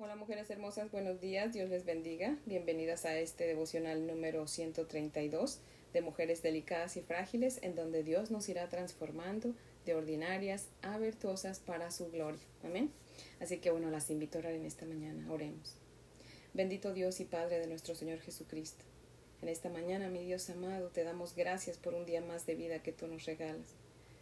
Hola mujeres hermosas, buenos días, Dios les bendiga. Bienvenidas a este devocional número 132 de Mujeres Delicadas y Frágiles, en donde Dios nos irá transformando de ordinarias a virtuosas para su gloria. Amén. Así que bueno, las invito a orar en esta mañana. Oremos. Bendito Dios y Padre de nuestro Señor Jesucristo. En esta mañana, mi Dios amado, te damos gracias por un día más de vida que tú nos regalas,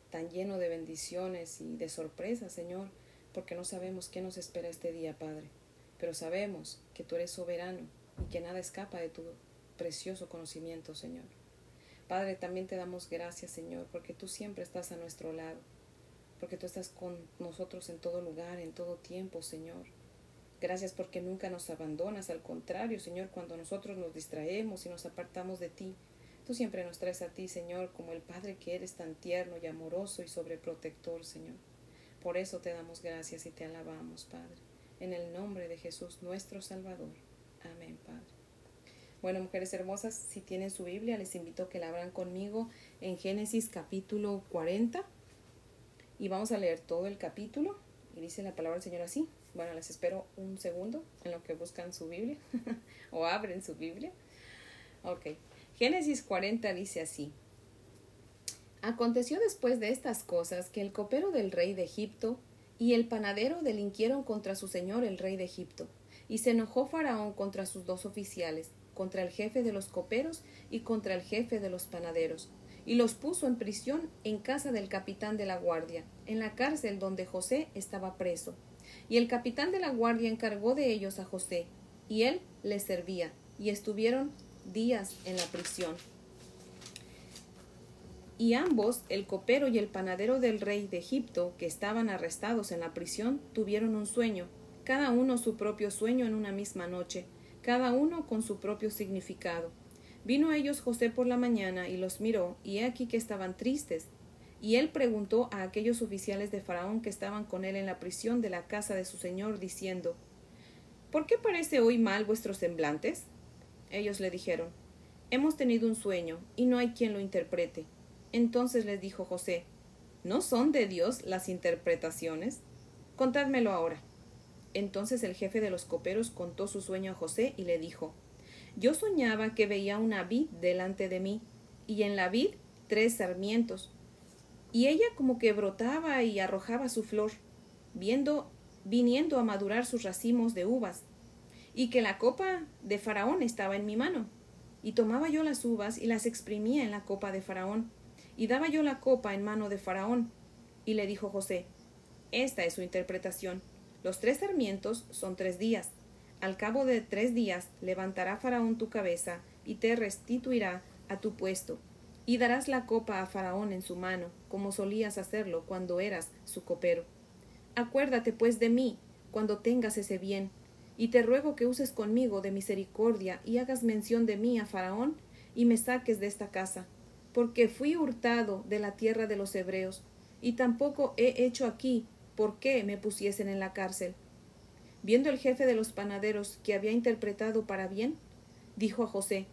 tan lleno de bendiciones y de sorpresas, Señor, porque no sabemos qué nos espera este día, Padre pero sabemos que tú eres soberano y que nada escapa de tu precioso conocimiento, Señor. Padre, también te damos gracias, Señor, porque tú siempre estás a nuestro lado, porque tú estás con nosotros en todo lugar, en todo tiempo, Señor. Gracias porque nunca nos abandonas, al contrario, Señor, cuando nosotros nos distraemos y nos apartamos de ti, tú siempre nos traes a ti, Señor, como el Padre que eres tan tierno y amoroso y sobreprotector, Señor. Por eso te damos gracias y te alabamos, Padre en el nombre de Jesús nuestro Salvador. Amén, Padre. Bueno, mujeres hermosas, si tienen su Biblia, les invito a que la abran conmigo en Génesis capítulo 40 y vamos a leer todo el capítulo. Y dice la palabra del Señor así. Bueno, les espero un segundo en lo que buscan su Biblia o abren su Biblia. Ok. Génesis 40 dice así. Aconteció después de estas cosas que el copero del rey de Egipto y el panadero delinquieron contra su señor el rey de Egipto. Y se enojó Faraón contra sus dos oficiales, contra el jefe de los coperos y contra el jefe de los panaderos, y los puso en prisión en casa del capitán de la guardia, en la cárcel donde José estaba preso. Y el capitán de la guardia encargó de ellos a José, y él les servía, y estuvieron días en la prisión. Y ambos, el copero y el panadero del rey de Egipto, que estaban arrestados en la prisión, tuvieron un sueño, cada uno su propio sueño en una misma noche, cada uno con su propio significado. Vino a ellos José por la mañana y los miró, y he aquí que estaban tristes. Y él preguntó a aquellos oficiales de Faraón que estaban con él en la prisión de la casa de su señor, diciendo ¿Por qué parece hoy mal vuestros semblantes? Ellos le dijeron Hemos tenido un sueño, y no hay quien lo interprete. Entonces les dijo José, ¿no son de Dios las interpretaciones? Contádmelo ahora. Entonces el jefe de los coperos contó su sueño a José y le dijo, Yo soñaba que veía una vid delante de mí, y en la vid tres sarmientos, y ella como que brotaba y arrojaba su flor, viendo, viniendo a madurar sus racimos de uvas, y que la copa de Faraón estaba en mi mano, y tomaba yo las uvas y las exprimía en la copa de Faraón, y daba yo la copa en mano de Faraón. Y le dijo José, Esta es su interpretación. Los tres sarmientos son tres días. Al cabo de tres días levantará Faraón tu cabeza y te restituirá a tu puesto. Y darás la copa a Faraón en su mano, como solías hacerlo cuando eras su copero. Acuérdate pues de mí cuando tengas ese bien, y te ruego que uses conmigo de misericordia y hagas mención de mí a Faraón y me saques de esta casa porque fui hurtado de la tierra de los hebreos, y tampoco he hecho aquí por qué me pusiesen en la cárcel. Viendo el jefe de los panaderos que había interpretado para bien, dijo a José,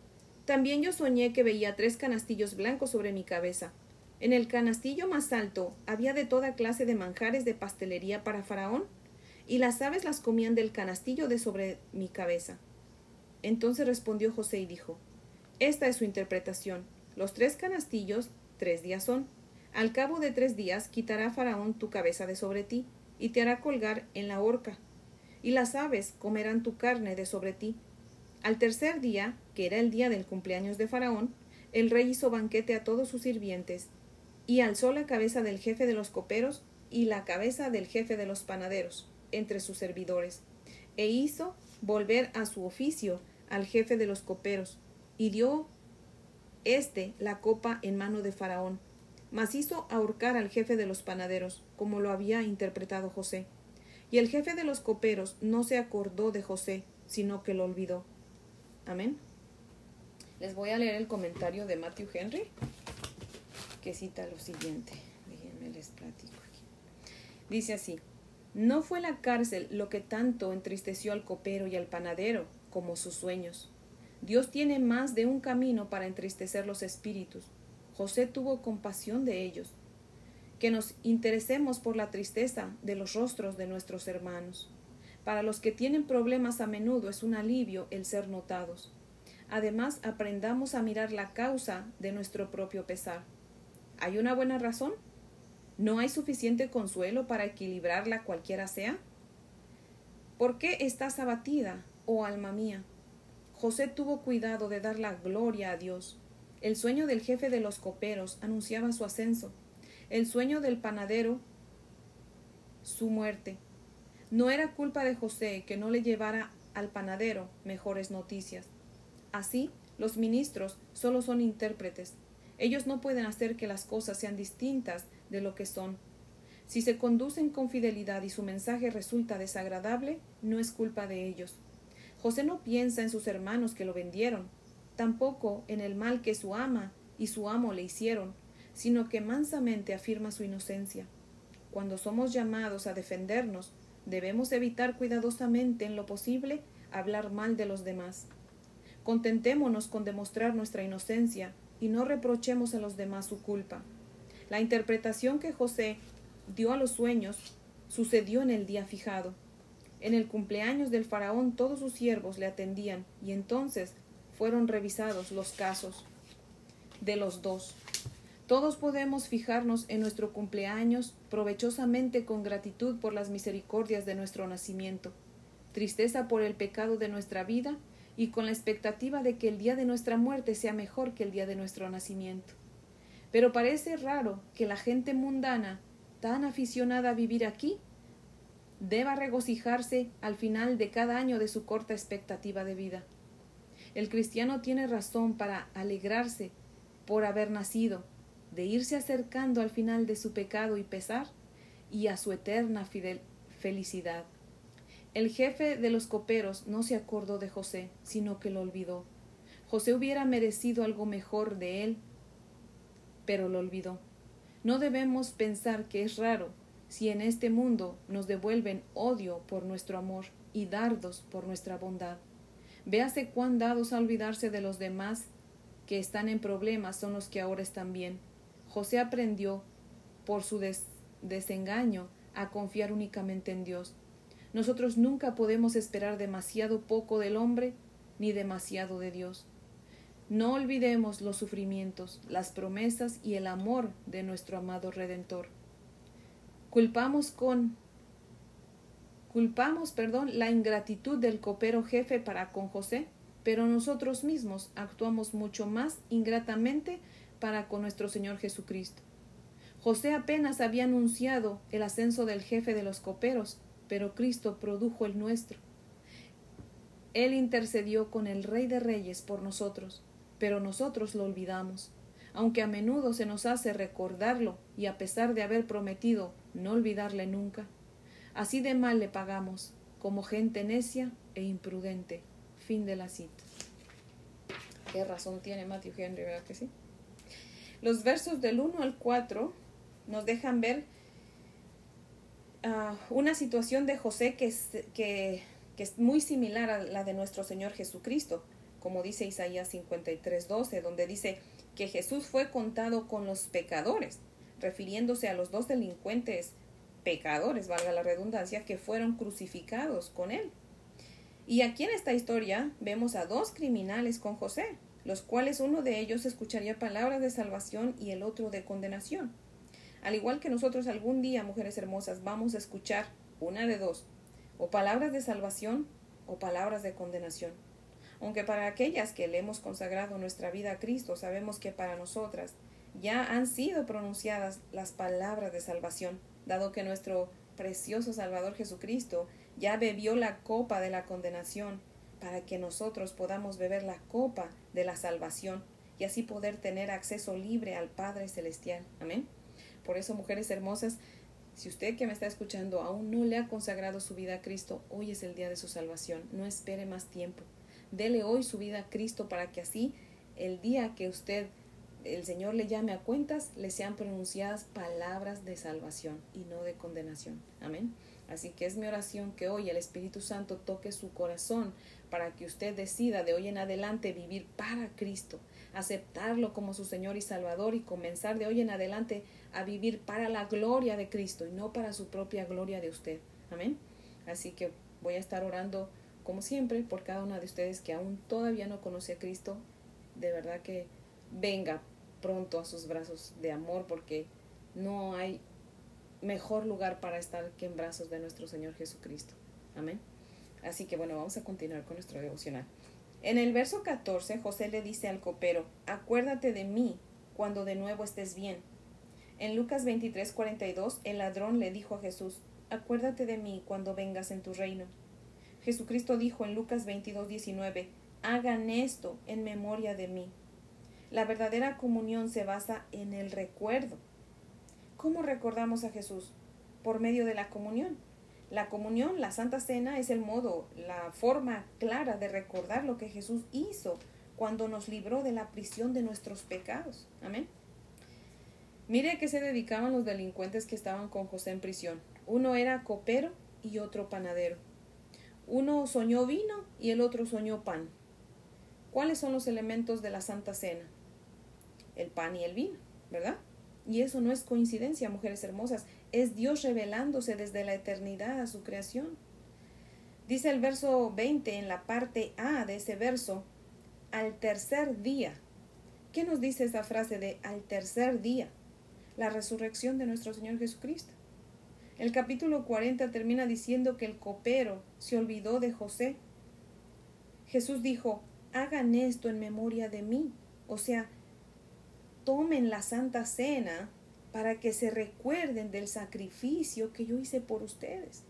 También yo soñé que veía tres canastillos blancos sobre mi cabeza. En el canastillo más alto había de toda clase de manjares de pastelería para Faraón, y las aves las comían del canastillo de sobre mi cabeza. Entonces respondió José y dijo, Esta es su interpretación. Los tres canastillos, tres días son. Al cabo de tres días quitará Faraón tu cabeza de sobre ti, y te hará colgar en la horca. Y las aves comerán tu carne de sobre ti. Al tercer día, que era el día del cumpleaños de Faraón, el rey hizo banquete a todos sus sirvientes, y alzó la cabeza del jefe de los coperos y la cabeza del jefe de los panaderos entre sus servidores, e hizo volver a su oficio al jefe de los coperos, y dio este la copa en mano de Faraón, mas hizo ahorcar al jefe de los panaderos, como lo había interpretado José. Y el jefe de los coperos no se acordó de José, sino que lo olvidó. Amén. Les voy a leer el comentario de Matthew Henry, que cita lo siguiente. Déjenme les platico aquí. Dice así: No fue la cárcel lo que tanto entristeció al copero y al panadero como sus sueños. Dios tiene más de un camino para entristecer los espíritus. José tuvo compasión de ellos. Que nos interesemos por la tristeza de los rostros de nuestros hermanos. Para los que tienen problemas a menudo es un alivio el ser notados. Además, aprendamos a mirar la causa de nuestro propio pesar. ¿Hay una buena razón? ¿No hay suficiente consuelo para equilibrarla cualquiera sea? ¿Por qué estás abatida, oh alma mía? José tuvo cuidado de dar la gloria a Dios. El sueño del jefe de los coperos anunciaba su ascenso. El sueño del panadero, su muerte. No era culpa de José que no le llevara al panadero mejores noticias. Así, los ministros solo son intérpretes. Ellos no pueden hacer que las cosas sean distintas de lo que son. Si se conducen con fidelidad y su mensaje resulta desagradable, no es culpa de ellos. José no piensa en sus hermanos que lo vendieron, tampoco en el mal que su ama y su amo le hicieron, sino que mansamente afirma su inocencia. Cuando somos llamados a defendernos, debemos evitar cuidadosamente en lo posible hablar mal de los demás. Contentémonos con demostrar nuestra inocencia y no reprochemos a los demás su culpa. La interpretación que José dio a los sueños sucedió en el día fijado. En el cumpleaños del faraón todos sus siervos le atendían y entonces fueron revisados los casos de los dos. Todos podemos fijarnos en nuestro cumpleaños provechosamente con gratitud por las misericordias de nuestro nacimiento, tristeza por el pecado de nuestra vida y con la expectativa de que el día de nuestra muerte sea mejor que el día de nuestro nacimiento. Pero parece raro que la gente mundana, tan aficionada a vivir aquí, deba regocijarse al final de cada año de su corta expectativa de vida. El cristiano tiene razón para alegrarse por haber nacido, de irse acercando al final de su pecado y pesar y a su eterna felicidad. El jefe de los coperos no se acordó de José, sino que lo olvidó. José hubiera merecido algo mejor de él, pero lo olvidó. No debemos pensar que es raro si en este mundo nos devuelven odio por nuestro amor y dardos por nuestra bondad. Véase cuán dados a olvidarse de los demás que están en problemas son los que ahora están bien. José aprendió, por su desengaño, a confiar únicamente en Dios. Nosotros nunca podemos esperar demasiado poco del hombre ni demasiado de Dios. No olvidemos los sufrimientos, las promesas y el amor de nuestro amado Redentor. Culpamos con culpamos, perdón, la ingratitud del copero jefe para con José, pero nosotros mismos actuamos mucho más ingratamente para con nuestro Señor Jesucristo. José apenas había anunciado el ascenso del jefe de los coperos, pero Cristo produjo el nuestro. Él intercedió con el Rey de Reyes por nosotros, pero nosotros lo olvidamos, aunque a menudo se nos hace recordarlo y a pesar de haber prometido no olvidarle nunca. Así de mal le pagamos, como gente necia e imprudente. Fin de la cita. Qué razón tiene Matthew Henry, ¿verdad que sí? Los versos del 1 al 4 nos dejan ver ah, una situación de José que es, que es muy similar a la de nuestro Señor Jesucristo, como dice Isaías 53, 12, donde dice que Jesús fue contado con los pecadores, refiriéndose a los dos delincuentes pecadores, valga la redundancia, que fueron crucificados con él. Y aquí en esta historia vemos a dos criminales con José, los cuales uno de ellos escucharía palabras de salvación y el otro de condenación. Al igual que nosotros algún día, mujeres hermosas, vamos a escuchar una de dos, o palabras de salvación o palabras de condenación. Aunque para aquellas que le hemos consagrado nuestra vida a Cristo, sabemos que para nosotras ya han sido pronunciadas las palabras de salvación dado que nuestro precioso Salvador Jesucristo ya bebió la copa de la condenación, para que nosotros podamos beber la copa de la salvación y así poder tener acceso libre al Padre Celestial. Amén. Por eso, mujeres hermosas, si usted que me está escuchando aún no le ha consagrado su vida a Cristo, hoy es el día de su salvación. No espere más tiempo. Dele hoy su vida a Cristo para que así el día que usted el Señor le llame a cuentas, le sean pronunciadas palabras de salvación y no de condenación. Amén. Así que es mi oración que hoy el Espíritu Santo toque su corazón para que usted decida de hoy en adelante vivir para Cristo, aceptarlo como su Señor y Salvador y comenzar de hoy en adelante a vivir para la gloria de Cristo y no para su propia gloria de usted. Amén. Así que voy a estar orando como siempre por cada una de ustedes que aún todavía no conoce a Cristo. De verdad que venga pronto a sus brazos de amor porque no hay mejor lugar para estar que en brazos de nuestro Señor Jesucristo. Amén. Así que bueno, vamos a continuar con nuestro devocional. En el verso 14, José le dice al copero, acuérdate de mí cuando de nuevo estés bien. En Lucas 23, 42, el ladrón le dijo a Jesús, acuérdate de mí cuando vengas en tu reino. Jesucristo dijo en Lucas 22, 19, hagan esto en memoria de mí. La verdadera comunión se basa en el recuerdo. ¿Cómo recordamos a Jesús? Por medio de la comunión. La comunión, la Santa Cena, es el modo, la forma clara de recordar lo que Jesús hizo cuando nos libró de la prisión de nuestros pecados. Amén. Mire qué se dedicaban los delincuentes que estaban con José en prisión. Uno era copero y otro panadero. Uno soñó vino y el otro soñó pan. ¿Cuáles son los elementos de la Santa Cena? El pan y el vino, ¿verdad? Y eso no es coincidencia, mujeres hermosas, es Dios revelándose desde la eternidad a su creación. Dice el verso 20 en la parte A de ese verso, al tercer día. ¿Qué nos dice esa frase de al tercer día? La resurrección de nuestro Señor Jesucristo. El capítulo 40 termina diciendo que el copero se olvidó de José. Jesús dijo, hagan esto en memoria de mí. O sea, tomen la Santa Cena para que se recuerden del sacrificio que yo hice por ustedes.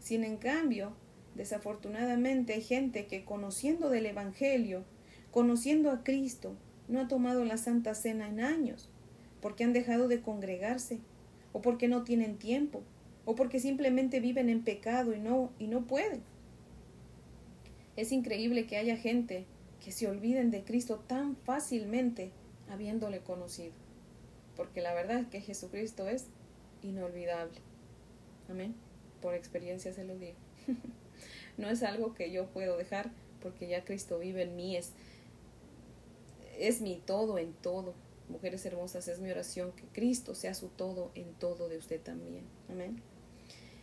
Sin en cambio, desafortunadamente hay gente que conociendo del Evangelio, conociendo a Cristo, no ha tomado la Santa Cena en años, porque han dejado de congregarse, o porque no tienen tiempo, o porque simplemente viven en pecado y no, y no pueden. Es increíble que haya gente que se olviden de Cristo tan fácilmente habiéndole conocido. Porque la verdad es que Jesucristo es inolvidable. Amén. Por experiencia se lo digo. no es algo que yo puedo dejar porque ya Cristo vive en mí. Es, es mi todo en todo. Mujeres hermosas, es mi oración que Cristo sea su todo en todo de usted también. Amén.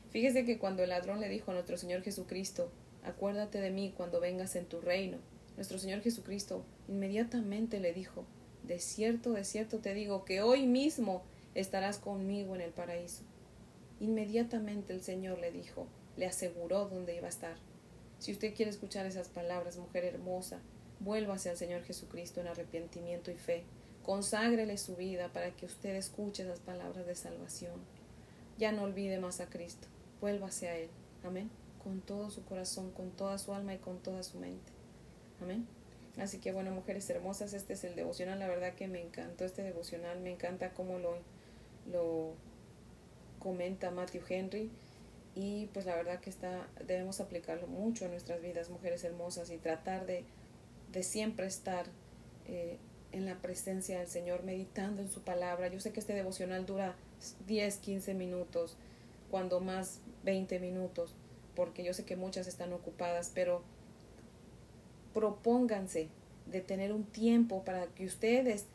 Fíjese que cuando el ladrón le dijo a nuestro Señor Jesucristo, acuérdate de mí cuando vengas en tu reino, nuestro Señor Jesucristo inmediatamente le dijo, de cierto, de cierto te digo que hoy mismo estarás conmigo en el paraíso. Inmediatamente el Señor le dijo, le aseguró dónde iba a estar. Si usted quiere escuchar esas palabras, mujer hermosa, vuélvase al Señor Jesucristo en arrepentimiento y fe. Conságrele su vida para que usted escuche esas palabras de salvación. Ya no olvide más a Cristo. Vuélvase a Él. Amén. Con todo su corazón, con toda su alma y con toda su mente. Amén. Así que bueno, mujeres hermosas, este es el devocional. La verdad que me encantó este devocional. Me encanta cómo lo, lo comenta Matthew Henry. Y pues la verdad que está, debemos aplicarlo mucho en nuestras vidas, mujeres hermosas, y tratar de, de siempre estar eh, en la presencia del Señor, meditando en su palabra. Yo sé que este devocional dura 10, 15 minutos, cuando más 20 minutos, porque yo sé que muchas están ocupadas, pero propónganse de tener un tiempo para que ustedes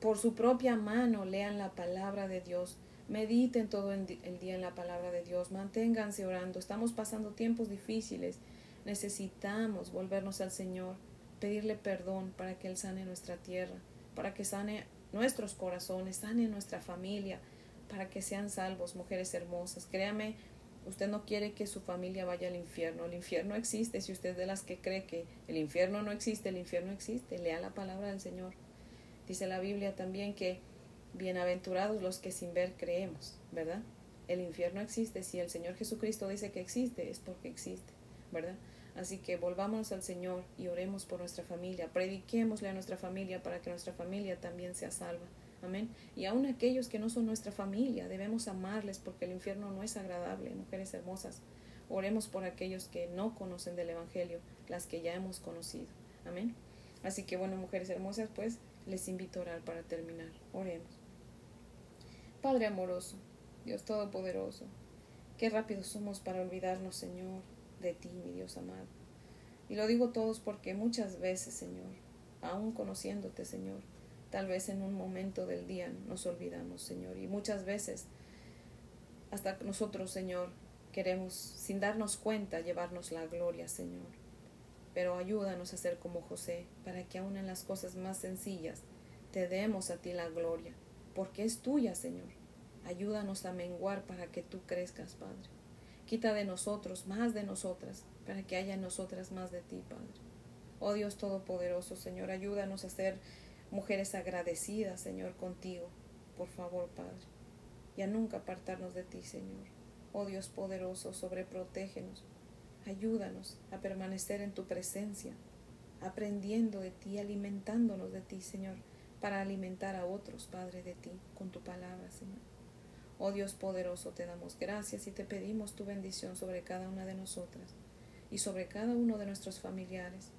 por su propia mano lean la palabra de Dios, mediten todo el día en la palabra de Dios, manténganse orando. Estamos pasando tiempos difíciles. Necesitamos volvernos al Señor, pedirle perdón para que Él sane nuestra tierra, para que sane nuestros corazones, sane nuestra familia, para que sean salvos, mujeres hermosas. Créame, Usted no quiere que su familia vaya al infierno. El infierno existe. Si usted es de las que cree que el infierno no existe, el infierno existe. Lea la palabra del Señor. Dice la Biblia también que bienaventurados los que sin ver creemos, ¿verdad? El infierno existe. Si el Señor Jesucristo dice que existe, es porque existe, ¿verdad? Así que volvámonos al Señor y oremos por nuestra familia. Prediquémosle a nuestra familia para que nuestra familia también sea salva. Amén. Y aún aquellos que no son nuestra familia, debemos amarles porque el infierno no es agradable, mujeres hermosas. Oremos por aquellos que no conocen del Evangelio, las que ya hemos conocido. Amén. Así que bueno, mujeres hermosas, pues les invito a orar para terminar. Oremos. Padre amoroso, Dios Todopoderoso, qué rápido somos para olvidarnos, Señor, de ti, mi Dios amado. Y lo digo todos porque muchas veces, Señor, aún conociéndote, Señor, Tal vez en un momento del día nos olvidamos, Señor. Y muchas veces, hasta nosotros, Señor, Queremos, sin darnos cuenta, llevarnos la gloria, Señor. Pero ayúdanos a ser como José, para que aun en las cosas más sencillas te demos a ti la gloria, porque es tuya, Señor. Ayúdanos a menguar para que tú crezcas, Padre. Quita de nosotros más de nosotras, para que haya en nosotras más de ti, Padre. Oh Dios Todopoderoso, Señor, ayúdanos a ser mujeres agradecidas, Señor, contigo. Por favor, Padre. Y a nunca apartarnos de ti, Señor. Oh Dios poderoso, sobreprotégenos. Ayúdanos a permanecer en tu presencia, aprendiendo de ti, alimentándonos de ti, Señor, para alimentar a otros, Padre, de ti, con tu palabra, Señor. Oh Dios poderoso, te damos gracias y te pedimos tu bendición sobre cada una de nosotras y sobre cada uno de nuestros familiares.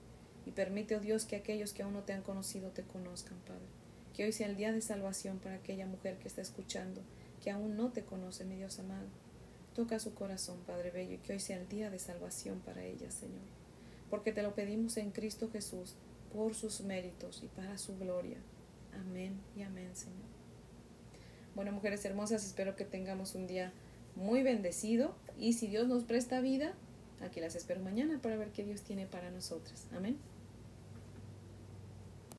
Y permite, oh Dios, que aquellos que aún no te han conocido te conozcan, Padre. Que hoy sea el día de salvación para aquella mujer que está escuchando, que aún no te conoce, mi Dios amado. Toca su corazón, Padre Bello, y que hoy sea el día de salvación para ella, Señor. Porque te lo pedimos en Cristo Jesús, por sus méritos y para su gloria. Amén y amén, Señor. Bueno, mujeres hermosas, espero que tengamos un día muy bendecido y si Dios nos presta vida, aquí las espero mañana para ver qué Dios tiene para nosotras. Amén.